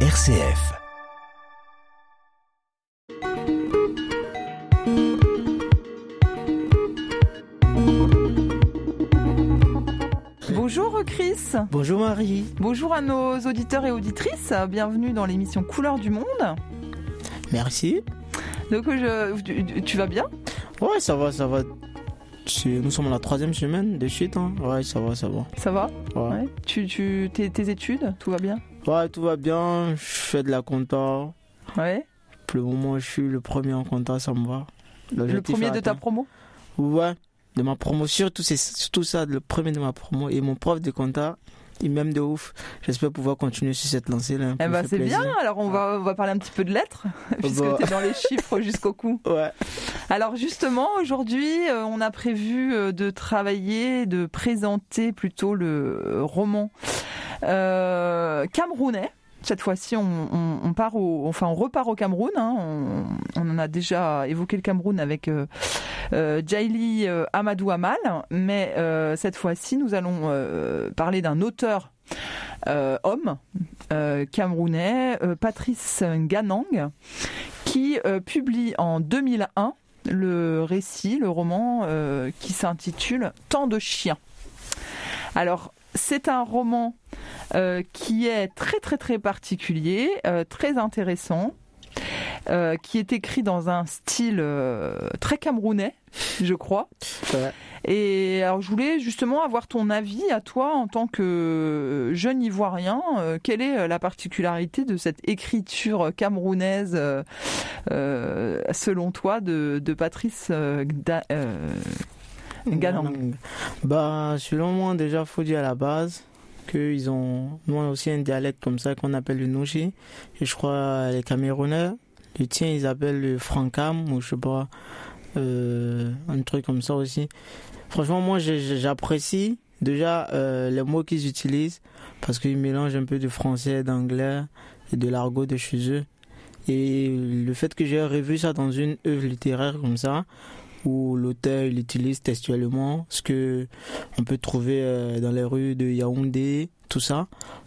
RCF. Bonjour Chris. Bonjour Marie. Bonjour à nos auditeurs et auditrices. Bienvenue dans l'émission Couleurs du Monde. Merci. Donc je, tu, tu vas bien? Ouais, ça va, ça va. Nous sommes à la troisième semaine de suite. Hein. Ouais, ça va, ça va. Ça va? Ouais. Ouais. Tu, tu, tes, tes études, tout va bien? Ouais, tout va bien. Je fais de la compta. Ouais. Pour le moment, je suis le premier en compta, ça me va. Le premier de ta promo? Ouais, de ma promo. Surtout, c'est surtout ça, le premier de ma promo. Et mon prof de compta, il m'aime de ouf. J'espère pouvoir continuer sur cette lancée-là. Eh ben c'est bien, alors on va, on va parler un petit peu de lettres, puisque bah. tu es dans les chiffres jusqu'au cou. Ouais. Alors justement, aujourd'hui, euh, on a prévu euh, de travailler, de présenter plutôt le roman camerounais. Cette fois-ci, on, part on repart au Cameroun. hein. On, en a déjà évoqué le Cameroun avec euh, euh, Jaili euh, Amadou Amal, mais euh, cette fois-ci, nous allons euh, parler d'un auteur euh, homme euh, camerounais, euh, Patrice Ganang, qui euh, publie en 2001 le récit, le roman euh, qui s'intitule Tant de chiens. Alors, c'est un roman euh, qui est très très très particulier, euh, très intéressant, euh, qui est écrit dans un style très camerounais, je crois. Ouais. Et alors, je voulais justement avoir ton avis à toi en tant que jeune ivoirien. Quelle est la particularité de cette écriture camerounaise, selon toi, de, de Patrice Bah, selon moi, déjà, faut dire à la base qu'ils ont, nous, on a aussi un dialecte comme ça qu'on appelle le Nouchi. Et je crois, les Camerounais, le tien, ils appellent le Francam, ou je sais pas, euh, un truc comme ça aussi. Franchement, moi, j'apprécie déjà euh, les mots qu'ils utilisent parce qu'ils mélangent un peu de français, d'anglais et de l'argot de chez eux. Et le fait que j'ai revu ça dans une œuvre littéraire comme ça, où l'auteur il utilise textuellement ce que on peut trouver euh, dans les rues de Yaoundé, tout ça.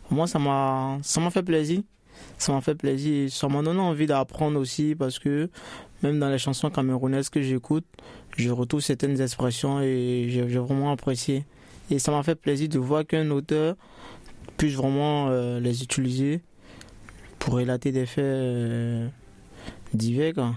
Moi, ça m'a, ça m'a fait plaisir. Ça m'a fait plaisir. Ça m'a donné envie d'apprendre aussi parce que même dans les chansons camerounaises que j'écoute, je retrouve certaines expressions et j'ai j'ai vraiment apprécié. Et ça m'a fait plaisir de voir qu'un auteur puisse vraiment euh, les utiliser pour relater des faits euh, divers. Quoi.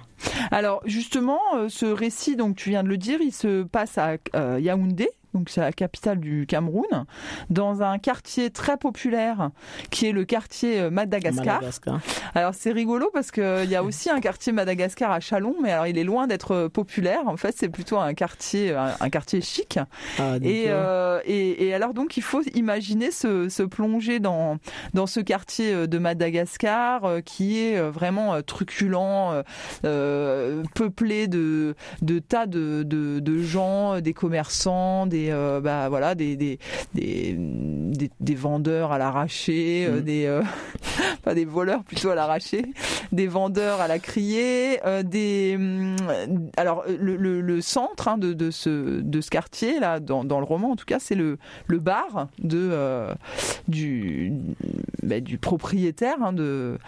Alors justement, euh, ce récit, donc tu viens de le dire, il se passe à euh, Yaoundé. Donc c'est la capitale du Cameroun, dans un quartier très populaire qui est le quartier euh, Madagascar. Madagascar. Alors c'est rigolo parce que il y a aussi un quartier Madagascar à Chalon, mais alors il est loin d'être euh, populaire. En fait, c'est plutôt un quartier, un, quartier chic. Ah, Et, euh, et, et alors donc il faut imaginer se, se plonger dans dans ce quartier euh, de Madagascar euh, qui est euh, vraiment euh, truculent, euh, euh, peuplé de de tas de, de, de gens, euh, des commerçants, des euh, bah voilà des des, des des des vendeurs à l'arraché, euh, Mhm. des euh, pas des voleurs plutôt à l'arraché, des vendeurs à la criée, des hum, alors le, le, le centre hein, de, de ce de ce quartier là dans, dans le roman en tout cas c'est le le bar de du bah, du propriétaire hein, de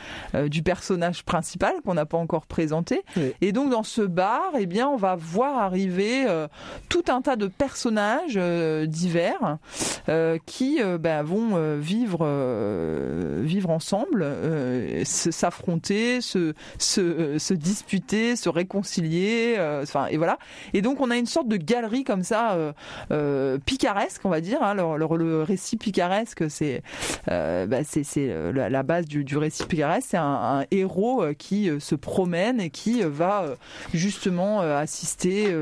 du personnage principal qu'on n'a pas encore présenté Oui. et donc dans ce bar eh bien on va voir arriver euh, tout un tas de personnages euh, divers euh, qui euh, bah, vont vivre vivre ensemble, se- s'affronter, se, se se disputer, se réconcilier, enfin et voilà. Et donc on a une sorte de galerie comme ça picaresque, on va dire. Hein, le, récit picaresque, c'est bah, c'est la, base du, récit picaresque. C'est un, héros qui se promène et qui va justement assister,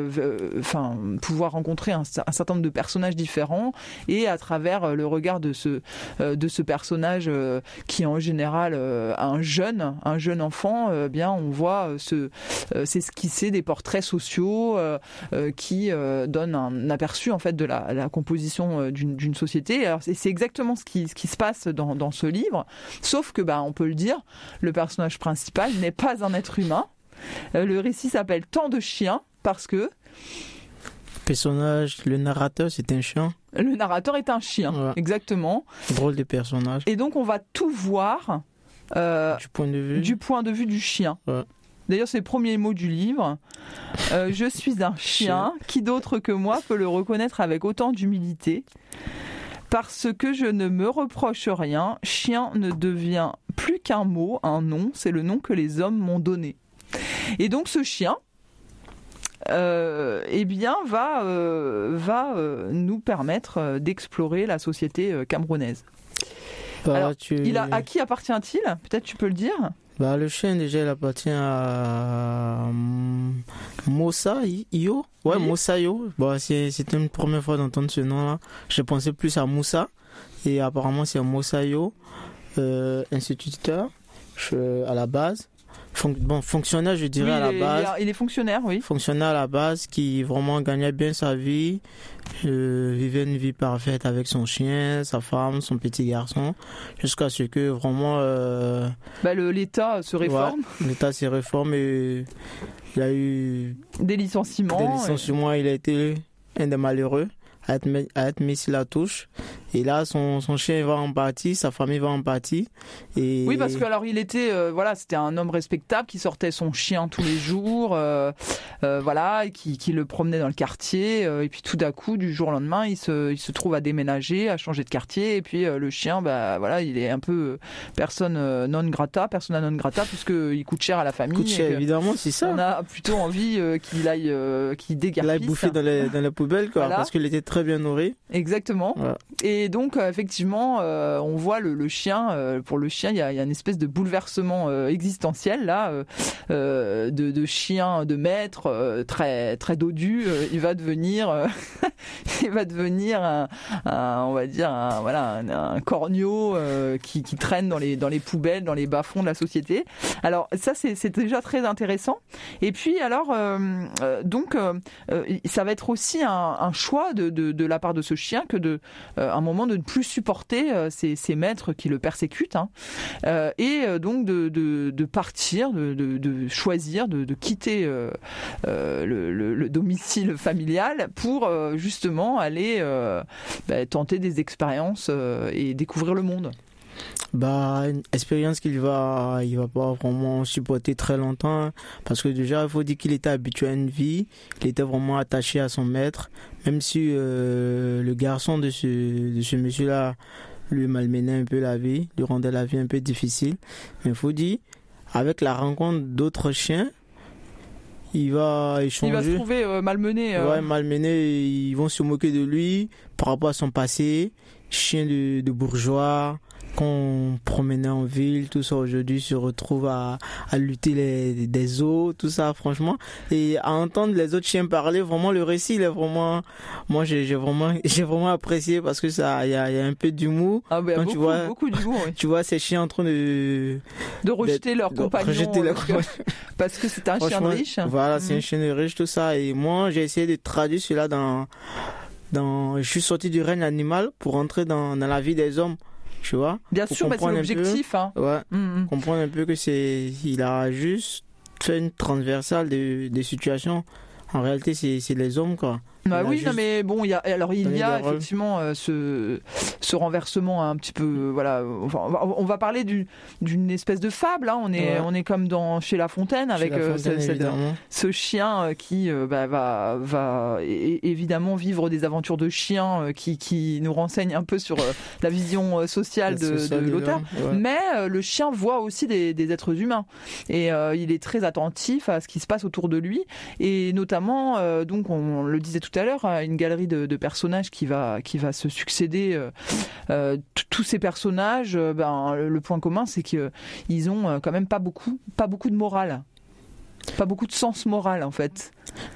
enfin pouvoir rencontrer un certain de personnages différents et à travers euh, le regard de ce euh, de ce personnage euh, qui est en général un jeune un jeune enfant euh, bien on voit euh, s'esquisser des portraits sociaux qui donnent un aperçu en fait de la, composition d'une société. Alors c'est exactement ce qui ce qui se passe dans dans ce livre. Sauf que bah on peut le dire le personnage principal n'est pas un être humain. Le récit s'appelle Tant de chiens parce que Personnage, le narrateur, c'est un chien. le narrateur est un chien Ouais. exactement Drôle de personnage. Et donc on va tout voir du point de vue du, point de vue du chien. D'ailleurs, c'est le premier mot du livre. je suis un chien. Qui d'autre que moi peut le reconnaître avec autant d'humilité? Parce que je ne me reproche rien, chien ne devient plus qu'un mot, un nom. C'est le nom que les hommes m'ont donné. Et donc, ce chien, euh, eh bien, va, euh, va euh, nous permettre d'explorer la société camerounaise. Bah, il a, à qui appartient-il? Peut-être tu peux le dire? Bah, Le chien, déjà, il appartient à Mossa Yo. Ouais, Mossa Yo. Bah, C'était une première fois d'entendre ce nom-là. Je pensais plus à Moussa. Et apparemment, c'est Mossa Yo, instituteur à la base bon, fonctionnaire, je dirais, à la base. Il est fonctionnaire, oui. Fonctionnaire à la base qui vraiment gagnait bien sa vie, euh, vivait une vie parfaite avec son chien, sa femme, son petit garçon, jusqu'à ce que vraiment. Euh, bah, L'État se réforme. L'État se réforme et il y a eu. Des licenciements. Des licenciements, il a été un des malheureux à être, mis sur la touche. Et là, son, son, chien va en partie, sa famille va en partie. Et... Oui, parce que alors il était, euh, voilà, c'était un homme respectable qui sortait son chien tous les jours, euh, euh, voilà, qui, qui, le promenait dans le quartier. et puis tout d'un coup, du jour au lendemain, il se, il se trouve à déménager, à changer de quartier. Et puis le chien, bah voilà, il est un peu personne non grata, persona non grata, puisque il coûte cher à la famille. Coûte cher, évidemment, c'est ça. On a plutôt envie qu'il aille, qu'il dégarpisse. Il aille bouffer dans, les, dans la poubelle, quoi, parce qu'il était très bien nourri. Exactement. Et donc, euh, effectivement, euh, on voit le, chien, euh, pour le chien, il y, a, une espèce de bouleversement existentiel, là, de, de, chien de maître, très, très dodu. il va devenir, il va devenir un, on va dire, un, voilà, un, corneau qui, traîne dans les, dans les poubelles, dans les bas-fonds de la société. Alors, ça, c'est déjà très intéressant. Et puis, alors, donc, ça va être aussi un, choix de, de, la part de ce chien que de un moment de ne plus supporter ces, ces maîtres qui le persécutent hein. et donc de, de, partir, de, choisir, de, quitter le, domicile familial pour justement aller bah, tenter des expériences et découvrir le monde. Bah, une expérience qu'il va, il va pas vraiment supporter très longtemps, hein. parce que déjà, il faut dire qu'il était habitué à une vie, il était vraiment attaché à son maître, même si euh, le garçon de ce, de ce monsieur-là lui malmenait un peu la vie, lui rendait la vie un peu difficile. Mais il faut dire, avec la rencontre d'autres chiens, il va échanger. Il va se trouver euh, malmené. Euh. Ouais, malmené. Ils vont se moquer de lui par rapport à son passé. Chien de, de bourgeois, qu'on promenait en ville, tout ça aujourd'hui se retrouve à, à lutter les, des eaux, tout ça franchement. Et à entendre les autres chiens parler, vraiment le récit il est vraiment, moi j'ai vraiment, j'ai vraiment apprécié parce que ça, il y a, y a, un peu d'humour. Ah ben, beaucoup, tu vois, beaucoup d'humour. Oui. Tu vois ces chiens en train de de rejeter leur compagnon. Rejeter leur compagnon. parce que c'est un chien de riche. Voilà, c'est un mhm. chien de riche tout ça. Et moi j'ai essayé de traduire cela dans dans, je suis sorti du règne animal pour entrer dans, dans la vie des hommes tu vois. Bien sûr, bah, c'est l'objectif. Hein. Ouais, mm, mm. comprendre un peu que c'est, il a juste fait une transversale des, des situations. En réalité, c'est les hommes, quoi. Bah oui, non, mais bon, il y a, alors il y a effectivement euh, ce, ce renversement un petit peu, voilà. on va parler d'une espèce de fable. Hein. On est, on est comme dans chez La Fontaine avec euh, ce, chien euh, qui bah, va, va évidemment vivre des aventures de chien qui, qui nous renseigne un peu sur la vision sociale de, l'auteur. Mais le chien voit aussi des, des êtres humains et il est très attentif à ce qui se passe autour de lui et notamment, donc on le disait tout tout à l'heure, une galerie de, personnages qui va, qui va se succéder. Euh, euh, tous ces personnages, euh, ben, le point commun, c'est qu'ils ont quand même pas beaucoup, pas beaucoup de morale. Pas beaucoup de sens moral en fait.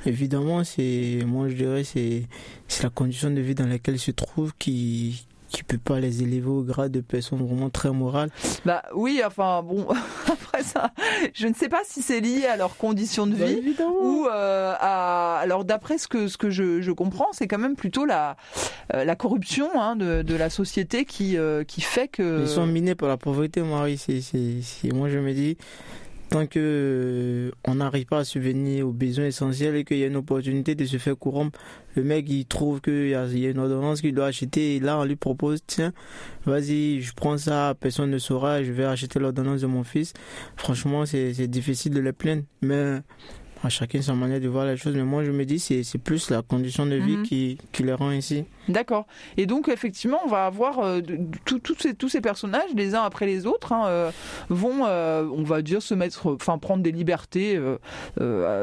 Évidemment, c'est moi je dirais c'est c'est la condition de vie dans laquelle ils se trouvent qui tu peux pas les élever au grade de personnes vraiment très morales. Bah oui, enfin bon, après ça, je ne sais pas si c'est lié à leurs conditions de bah, vie ou euh, à. Alors d'après ce que ce que je, je comprends, c'est quand même plutôt la euh, la corruption hein, de, de la société qui euh, qui fait que. Ils sont minés par la pauvreté, Marie. C'est c'est moi je me dis tant que euh, on n'arrive pas à subvenir aux besoins essentiels et qu'il y a une opportunité de se faire corrompre, le mec il trouve qu'il y, a une ordonnance qu'il doit acheter et là on lui propose tiens vas-y je prends ça personne ne saura je vais acheter l'ordonnance de mon fils. Franchement c'est difficile de les plaindre mais à chacun sa manière de voir les choses, mais moi je me dis c'est plus la condition de vie mhm. qui, qui les rend ici. D'accord. Et donc effectivement, on va avoir euh, ces, tous ces personnages, les uns après les autres, hein, euh, vont, euh, on va dire, se mettre, enfin prendre des libertés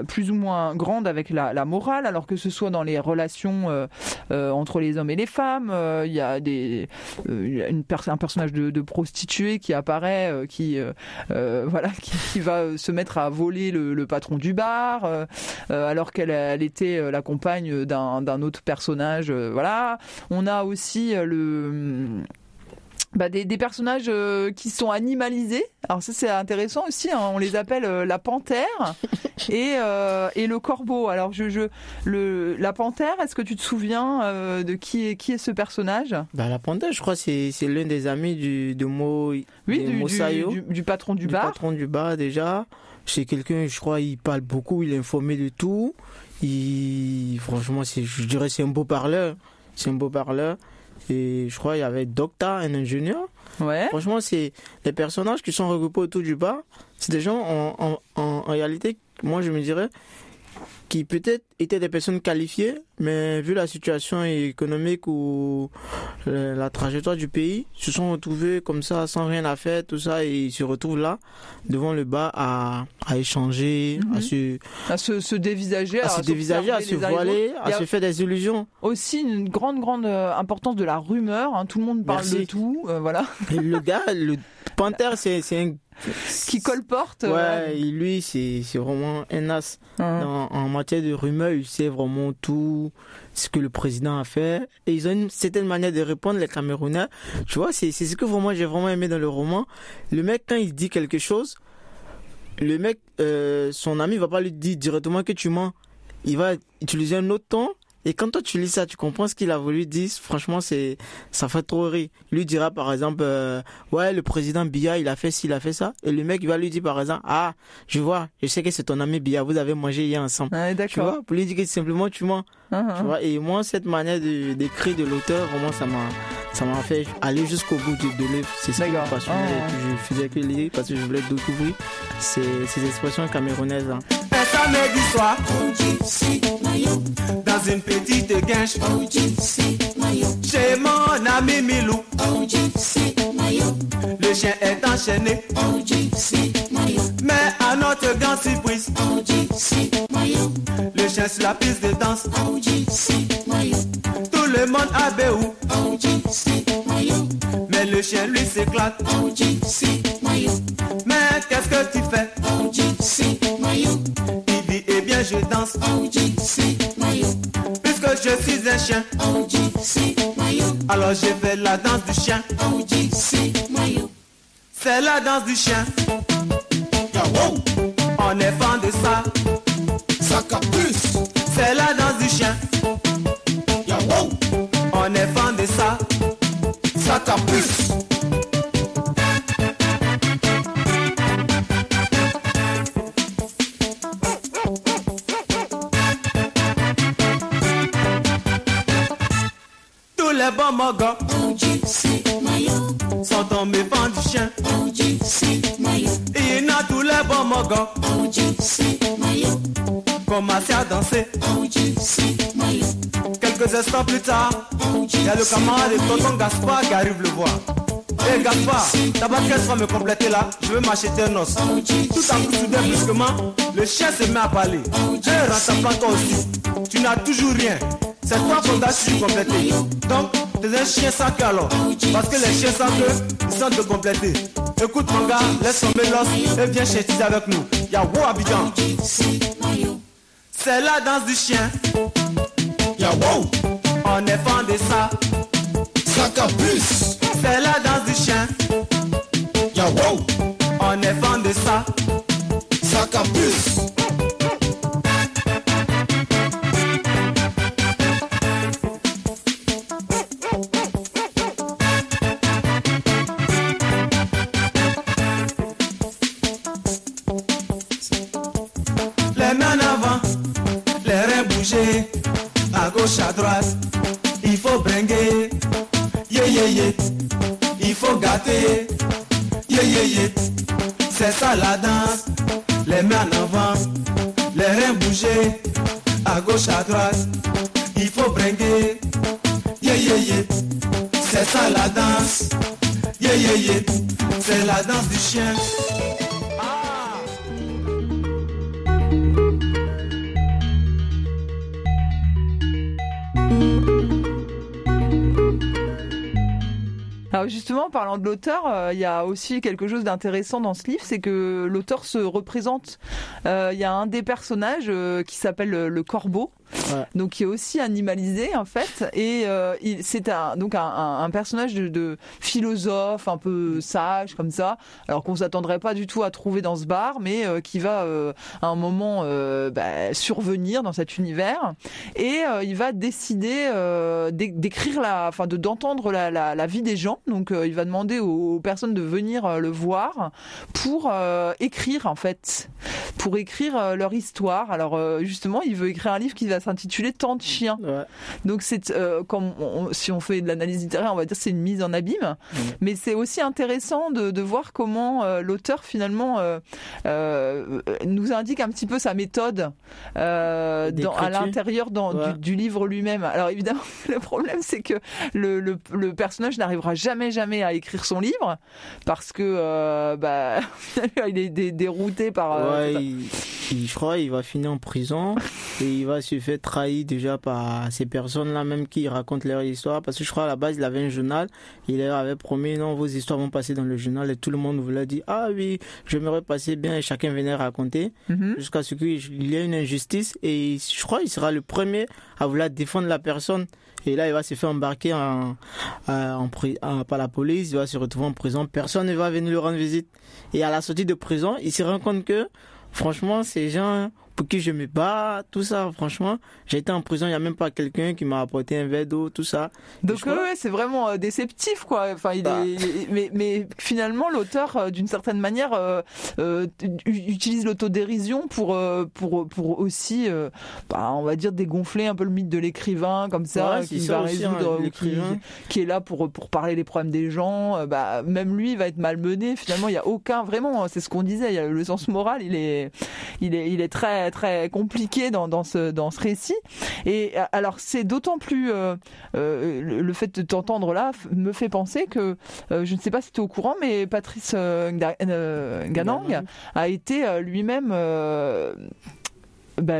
plus ou moins grandes avec la, morale, alors que ce soit dans les relations entre les hommes et les femmes. Il y a des, une un personnage de, prostituée qui apparaît, qui voilà, qui, va se mettre à voler le, patron du bar. Euh, euh, alors qu'elle elle était euh, la compagne d'un autre personnage. voilà. On a aussi le bah, des, personnages qui sont animalisés. Alors ça c'est intéressant aussi. Hein. On les appelle la panthère et, et le corbeau. Alors je, je le la panthère. Est-ce que tu te souviens de qui est qui est ce personnage? Bah, la panthère, je crois c'est c'est l'un des amis du de Mo. Oui, du, du, du, patron du, bar. patron du bar déjà c'est quelqu'un, je crois, il parle beaucoup, il est informé de tout. Il, franchement, c'est, je dirais, c'est un beau parleur. C'est un beau parleur. Et je crois, il y avait Docta, un ingénieur. Ouais. Franchement, c'est les personnages qui sont regroupés autour du bar. C'est des gens, en, en, en réalité, moi, je me dirais, qui peut-être étaient des personnes qualifiées, mais vu la situation économique ou la trajectoire du pays, se sont retrouvés comme ça, sans rien à faire, tout ça, et ils se retrouvent là, devant le bas, à, à échanger, à, mhm. se, à se, se dévisager, à, se dévisager, à se voiler, à se faire des illusions. Aussi une grande, grande euh, importance de la rumeur, hein. tout le monde parle de tout, euh, voilà. le gars, le Panther, c'est un qui colporte. Ouais, lui, c'est vraiment un as. Hein. en matière de rumeurs, il sait vraiment tout ce que le président a fait. Et ils ont une certaine manière de répondre, les Camerounais. Tu vois, c'est ce que moi j'ai vraiment aimé dans le roman. Le mec, quand il dit quelque chose, le mec, euh, son ami va pas lui dire directement que tu mens. Il va utiliser un autre ton et quand toi tu lis ça, tu comprends ce qu'il a voulu dire. Franchement, c'est ça fait trop rire. Il lui dira par exemple, euh, ouais, le président Biya, il a fait ci, il a fait ça. Et le mec va lui dire par exemple, ah, je vois, je sais que c'est ton ami Biya, vous avez mangé hier ensemble. Ah, d'accord. Tu vois, pour lui dire que simplement tu mens. Uh-huh. Tu vois, et moi cette manière d'écrire de, l'auteur, vraiment ça m'a ça m'a fait aller jusqu'au bout de, de l'œuvre. C'est ça qui m'a passionné. Je faisais que lire parce que je voulais découvrir ces, ces expressions camerounaises. Hein. Soir dans une petite guinche chez mon ami Milou. Le chien est enchaîné, mais à notre grande surprise, le chien sur la piste de danse. Tout le monde a béou, mais le chien lui s'éclate. Un chien. Alors je fais la danse du chien. C'est la danse du chien. On est fan de ça. Les bons mogos sont tombés du chien. Et il y a tous les bons mogos commencé à danser. Quelques instants plus tard, il y a le camarade de Tonton Gaspard qui arrive le voir. Hé hey Gaspard, pas qu'elle va me compléter là Je veux m'acheter un os. Tout à coup, soudain, brusquement, le chien se met à parler. Hé, hey, pas toi aussi. Tu n'as toujours rien. C'est toi qu'on doit su compléter. Donc, t'es un chien sans queue alors. Parce que les chiens sans queue, ils sont de compléter. Écoute mon gars, laisse tomber l'os et viens chez avec nous. Y'a wow Abidjan? C'est la danse du chien. Y'a wow. On est fan de ça. Plus. C'est la danse du chien. Y'a wow. On est fan de ça. Ça Alors justement, parlant de l'auteur, euh, il y a aussi quelque chose d'intéressant dans ce livre, c'est que l'auteur se représente. Euh, Il y a un des personnages euh, qui s'appelle le, le corbeau. Donc qui est aussi animalisé en fait. Et euh, c'est un donc un, personnage de, philosophe un peu sage comme ça. Alors qu'on s'attendrait pas du tout à trouver dans ce bar mais euh, qui va euh, à un moment bah, survenir dans cet univers. Et il va décider d'é- d'écrire la enfin de d'entendre la, la, vie des gens. Donc il va demander aux, aux personnes de venir le voir pour écrire en fait. Pour écrire leur histoire. Alors justement il veut écrire un livre qui va s'intituler Tant de chiens Ouais. donc c'est euh, comme on- si on fait de l'analyse littéraire, on va dire c'est une mise en abîme. Mais c'est aussi intéressant de, de voir comment euh, l'auteur finalement euh, nous indique un petit peu sa méthode dans, à l'intérieur Ouais. du, du livre lui-même. Alors évidemment, le problème c'est que le, le, le personnage n'arrivera jamais jamais à écrire son livre parce que bah, il est dé- dérouté par. Ouais, il, il- je crois il va finir en prison et il va se faire trahir déjà par ces personnes-là même qui racontent leur histoire. Parce que je crois à la base il avait un journal. Il leur avait promis non vos histoires vont passer dans le journal. Et tout le monde voulait dire ah oui j'aimerais passer bien. Et chacun venait raconter. Mhm. jusqu'à ce qu'il y ait une injustice. Et je crois il sera le premier à vouloir défendre la personne. Et là il va se faire embarquer en, en- par la police. Il va se retrouver en prison. Personne ne va venir lui rendre visite. Et à la sortie de prison il se rend compte que franchement ces gens pour qui je me bats tout ça franchement j'ai été en prison il y a même pas quelqu'un qui m'a apporté un verre d'eau tout ça Donc ouais, c'est vraiment euh, déceptif quoi. Enfin, il Bah. est- il- mais, mais finalement l'auteur euh, d'une certaine manière euh, utilise l'autodérision pour pour pour aussi bah, on va dire dégonfler un peu le mythe de l'écrivain comme ça Ouais, qui ça va hein, résoudre ou qui, est là pour pour parler des problèmes des gens. Bah même lui va être malmené. Finalement, il y a aucun vraiment. C'est ce qu'on disait. Il y a le sens moral. Il est il est il est très très compliqué dans dans ce dans ce récit. Et alors c'est d'autant plus euh, euh, le, fait de t'entendre là me fait penser que euh, je ne sais pas si tu es au courant, mais Patrice Ganang a été lui-même bah,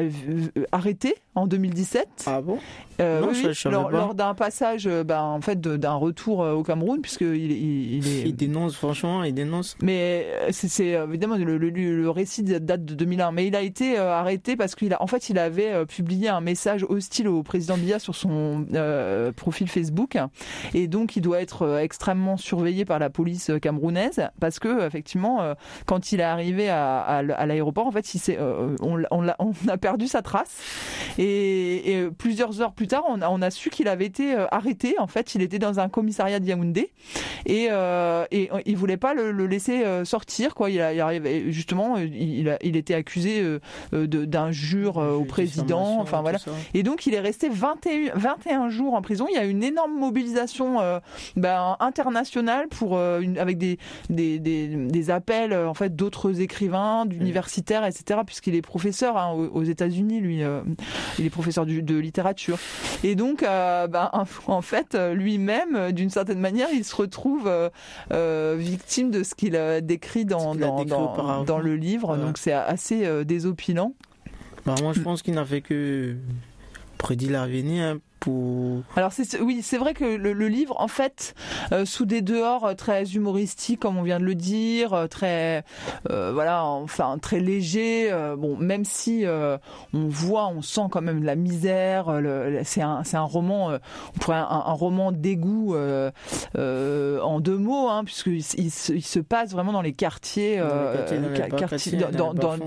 arrêté en 2017 ah bon? Euh, Non, oui, je lors, pas. lors d'un passage euh, bah, en fait d'un retour euh, au Cameroun puisque il, est- il, il est il dénonce franchement il dénonce mais c'est- évidemment le, le, le récit date de 2001. Mais il a été arrêté parce qu'il a, en fait, il avait publié un message hostile au président Biya sur son euh, profil Facebook, et donc il doit être extrêmement surveillé par la police camerounaise parce que effectivement, quand il est arrivé à, à l- à l'aéroport, en fait, il euh, on, a perdu sa trace. Et, et plusieurs heures plus tard, on a, on a su qu'il avait été euh, arrêté. En fait, il était dans un commissariat de Yaoundé. Et, euh, et euh, il voulait pas le, le laisser euh, sortir quoi. Il, a, il arrivait justement euh, il, a- il était accusé euh, euh, d'injure euh, au président. Enfin voilà. et donc il est resté 21, 21 jours en prison. Il y a une énorme mobilisation euh, ben, internationale pour euh, une, avec des, des, des, des appels euh, en fait d'autres écrivains d'universitaires etc puisqu'il est professeur hein, aux, aux États-Unis lui euh, il est professeur du- de littérature et donc, euh, ben, en fait, euh, lui-même, euh, d'une certaine manière, il se retrouve euh, victime de ce qu'il a décrit dans, décrit dans, le livre. Ouais. Donc, c'est assez désopilant. Bah, moi, je pense qu'il n'a fait que prédire l'avenir hein, Alors, c'est, oui, c'est vrai que le, le livre, en fait, euh, sous des dehors euh, très humoristiques, comme on vient de le dire, euh, très, euh, voilà, enfin, très léger. euh, bon, même si euh, on voit, on sent quand même la misère. c'est un, c'est un roman, euh, on pourrait un, un roman d'égout euh, euh, en deux mots, hein, puisqu'il il, se- il se passe vraiment dans les quartiers,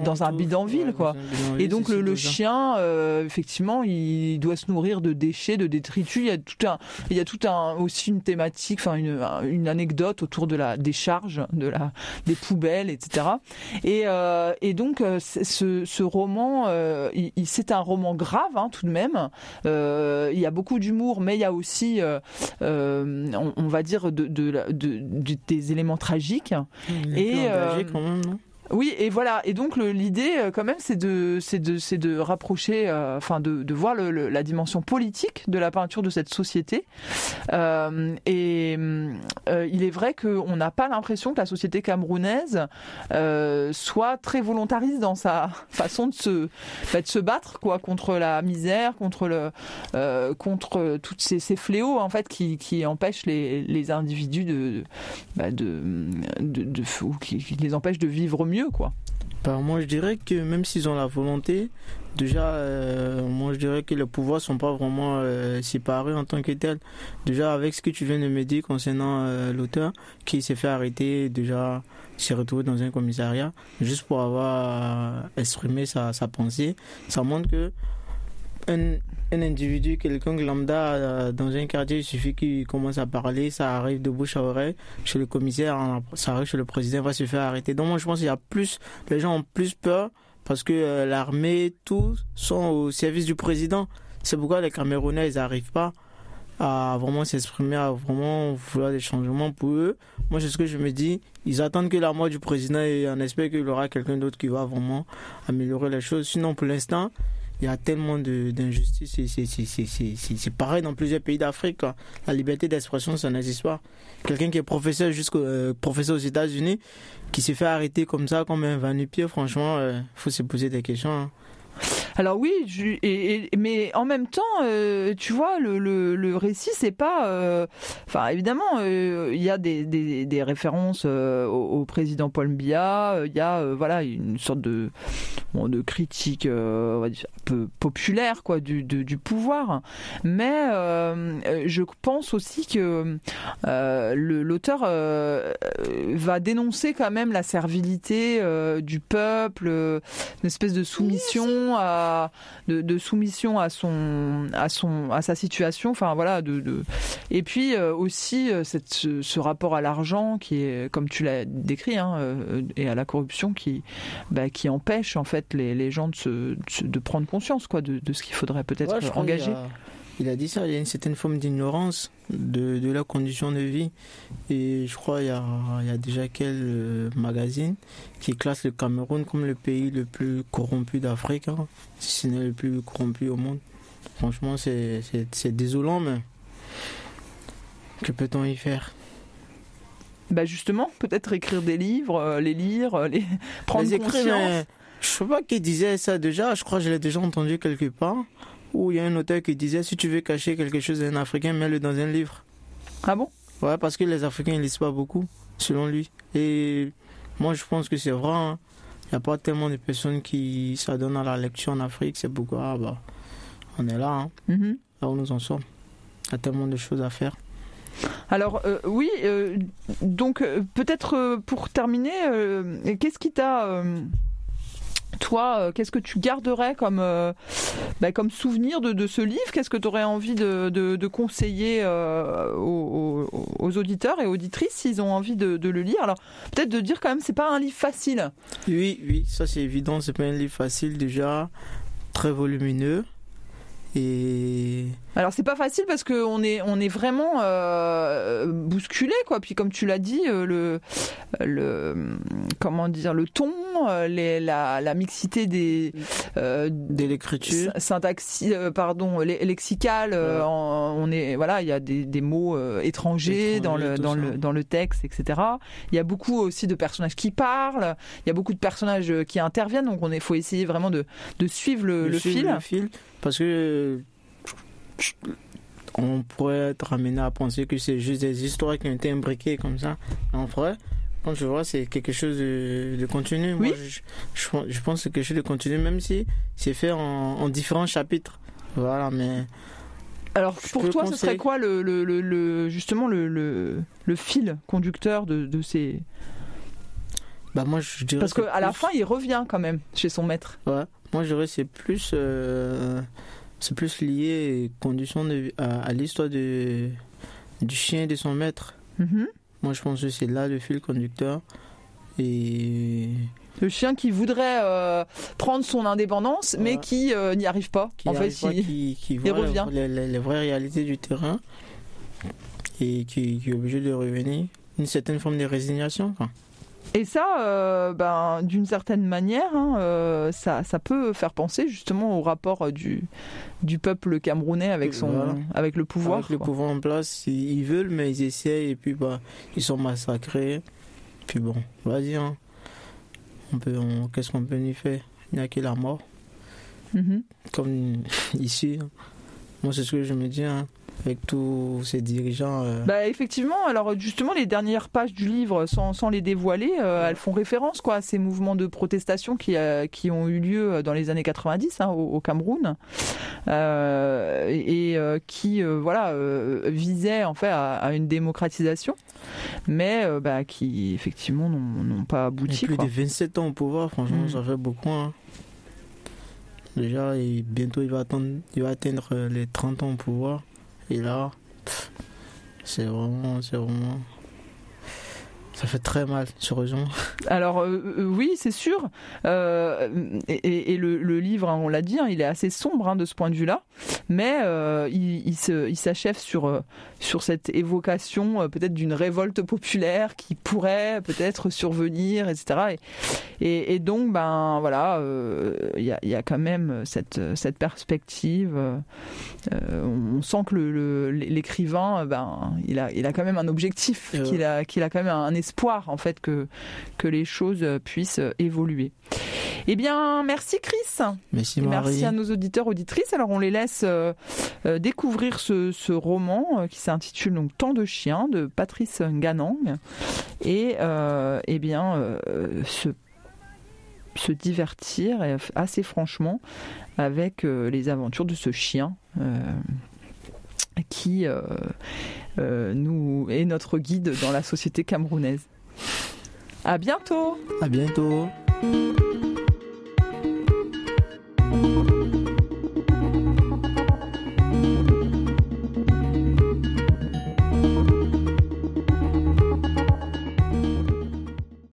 Dans un bidonville, quoi. Et donc le, chien, euh, effectivement, il doit se nourrir de déchets déchets, de détritus. Il y a tout un, il y a tout un aussi une thématique, enfin une, une anecdote autour de la décharge, de la des poubelles, etc. Et, euh, et donc euh, ce, ce roman, euh, c'est un roman grave hein, tout de même. Euh, il y a beaucoup d'humour, mais il y a aussi, on, on va dire, de, de, la- de- de- des éléments tragiques. Et, engagé euh, quand même, non? Oui, et voilà. Et donc l'idée, euh, quand même, c'est de, rapprocher, euh, enfin, de, voir la dimension politique de la peinture de cette société. Euh, et il est vrai qu'on n'a pas l'impression que la société camerounaise soit très volontariste dans sa façon de se, bah, battre, quoi, contre la misère, contre le, contre toutes ces, fléaux, en fait, qui, empêchent les, individus de, bah, de, qui les empêchent de vivre mieux, quoi. Bah, moi, je dirais que même s'ils ont la volonté, déjà, euh, moi, je dirais que les pouvoirs sont pas vraiment euh, séparés en tant que tels. Déjà, avec ce que tu viens de me dire concernant euh, l'auteur, qui s'est fait arrêter, déjà, s'est retrouvé dans un commissariat, juste pour avoir exprimé sa pensée, ça montre que un, un individu, quelqu'un lambda euh, dans un quartier, il suffit qu'il commence à parler, ça arrive de bouche à oreille. Chez le commissaire, hein, ça arrive chez le président, va se faire arrêter. Donc moi je pense qu'il y a plus, les gens ont plus peur parce que euh, l'armée, tous sont au service du président. C'est pourquoi les Camerounais, ils n'arrivent pas à vraiment s'exprimer, à vraiment vouloir des changements pour eux. Moi, c'est ce que je me dis. Ils attendent que la mort du président et on espère qu'il y aura quelqu'un d'autre qui va vraiment améliorer les choses. Sinon, pour l'instant, il y a tellement d'injustices. C'est- pareil dans plusieurs pays d'Afrique. quoi. La liberté d'expression, ça n'existe pas. Quelqu'un qui est professeur jusqu'au euh, professeur aux États-Unis, qui se fait arrêter comme ça, comme un va-nu-pied, franchement, il faut se poser des questions. hein. Alors oui, mais en même temps, euh, tu vois, le, récit, c'est pas. euh, évidemment, euh, il y a des, références au, président Paul Biya. Il y a, voilà, une sorte de critique, un peu populaire, quoi, du, du, pouvoir. Mais je pense aussi que l'auteur va dénoncer quand même la servilité du peuple, une espèce de soumission à de, de soumission à son à son à sa situation. Enfin voilà de, de... et puis euh, aussi euh, cette, ce, ce rapport à l'argent qui est comme tu l'as décrit hein, euh, et à la corruption qui bah, qui empêche en fait les, les gens de se, de prendre conscience quoi de, de ce qu'il faudrait peut-être Ouais, engager Il a dit ça, il y a une certaine forme d'ignorance de, de leurs conditions de vie. Et je crois qu'il y a, il y a déjà quel euh, magazine qui classe le Cameroun comme le pays le plus corrompu d'Afrique, hein, si ce n'est le plus corrompu au monde. Franchement, c'est désolant, mais que peut-on y faire? Bah justement peut-être écrire des livres euh, les lire euh, les prendre Les écrivains, conscience Je sais pas qui disait ça déjà, je crois que je l'ai déjà entendu quelque part. Où il y a un auteur qui disait si tu veux cacher quelque chose d'un Africain, mets-le dans un livre. ah bon? Ouais, parce que les Africains ils lisent pas beaucoup, selon lui. Et moi je pense que c'est vrai. hein. Il n'y a pas tellement de personnes qui s'adonnent à la lecture en Afrique. C'est pourquoi ah bah, on est là, hein, Mhm. là où nous en sommes. Il y a tellement de choses à faire. Alors euh, oui, euh, donc euh, peut-être pour terminer, euh, qu'est-ce qui t'a, toi, euh, qu'est-ce que tu garderais comme, euh, bah, comme souvenir de, de ce livre? Qu'est-ce que tu aurais envie de, de- conseiller euh, aux, auditeurs et auditrices s'ils ont envie de, de le lire? Alors peut-être de dire quand même, c'est pas un livre facile. Oui, oui, ça c'est évident. C'est pas un livre facile déjà, très volumineux. Et Alors c'est pas facile parce que on est on est vraiment euh, bousculé quoi. Puis comme tu l'as dit, euh, le le comment dire le ton, euh, les, la, la mixité des euh, de l'écriture. sy- syntaxi euh, pardon le- lexical Ouais. en- on est voilà il y a des, des mots étrangers dans le dans ça. le dans le texte etc il y a beaucoup aussi de personnages qui parlent il y a beaucoup de personnages qui interviennent donc on est faut essayer vraiment de de suivre le, de le suivre fil le fil, parce que on pourrait être amené à penser que c'est juste des histoires qui ont été imbriquées comme ça. En vrai, quand je vois, c'est quelque chose de, de continu. Moi, Oui. je, je, je pense que c'est quelque chose de continu, même si c'est fait en, en différents chapitres. Voilà, mais Alors pour toi, ce serait quoi le, le, le- le- justement le, fil conducteur de, de ces bah moi je dirais. parce qu'à la fin il revient quand même chez son maître. Ouais, moi je dirais c'est plus euh, c'est plus lié de, à, à l'histoire de, du chien et de son maître. Mhm. Moi, je pense que c'est là le fil conducteur. Et Le chien qui voudrait euh, prendre son indépendance, mais qui euh, n'y arrive pas. qui, en fait, pas, il- qui, qui voit les- revient. Les, les- les vraies réalités du terrain et qui, qui est obligé de revenir. Une certaine forme de résignation. quoi. Et ça, euh, ben, d'une certaine manière, hein, euh, ça, ça peut faire penser justement au rapport euh, du, du peuple camerounais avec, son, Voilà. avec le pouvoir. Avec le pouvoir en place, ils, veulent, mais ils essayent et puis bah, ils sont massacrés. Puis bon, vas-y, hein. On peut, on- qu'est-ce qu'on peut y faire? Il n'y a que la mort. Mhm. Comme ici. hein. Moi, c'est ce que je me dis, avec tous ces dirigeants. euh, Bah effectivement, alors justement les dernières pages du livre, sans, sans les dévoiler, euh, elles font référence quoi à ces mouvements de protestation qui, euh, qui ont eu lieu dans les années 90 hein, au, au Cameroun et qui voilà visaient en fait à, à une démocratisation, mais bah, qui effectivement n'ont pas abouti. plus quoi. de 27 ans au pouvoir, franchement, Mm. ça fait beaucoup. hein. Déjà, et bientôt, il va, attendre, il va atteindre les 30 ans au pouvoir. Et là, c'est vraiment, c'est vraiment. Ça fait très mal, sérieusement. Alors euh, euh, oui, c'est sûr. Euh, et, le, le livre, hein, on l'a dit, hein, il est assez sombre hein, de ce point de vue-là, mais euh, il, s'achève sur sur cette évocation peut-être d'une révolte populaire qui pourrait peut-être survenir, etc. Et, et- et donc, ben voilà, il y, a, il y a quand même cette cette perspective. on sent que le- le- l'écrivain, ben il a il a quand même un objectif, qu'il a qu'il a quand même un espoir en fait que que les choses puissent évoluer. Eh bien, merci Chris. Merci, Et Marie. merci à nos auditeurs auditrices. Alors on les laisse euh, euh, découvrir ce, ce roman euh, qui s'intitule donc Tant de chiens de Patrice Ganang et euh, eh bien se se divertir assez franchement avec les aventures de ce chien qui euh, euh, nous est notre guide dans la société camerounaise. À bientôt. À bientôt.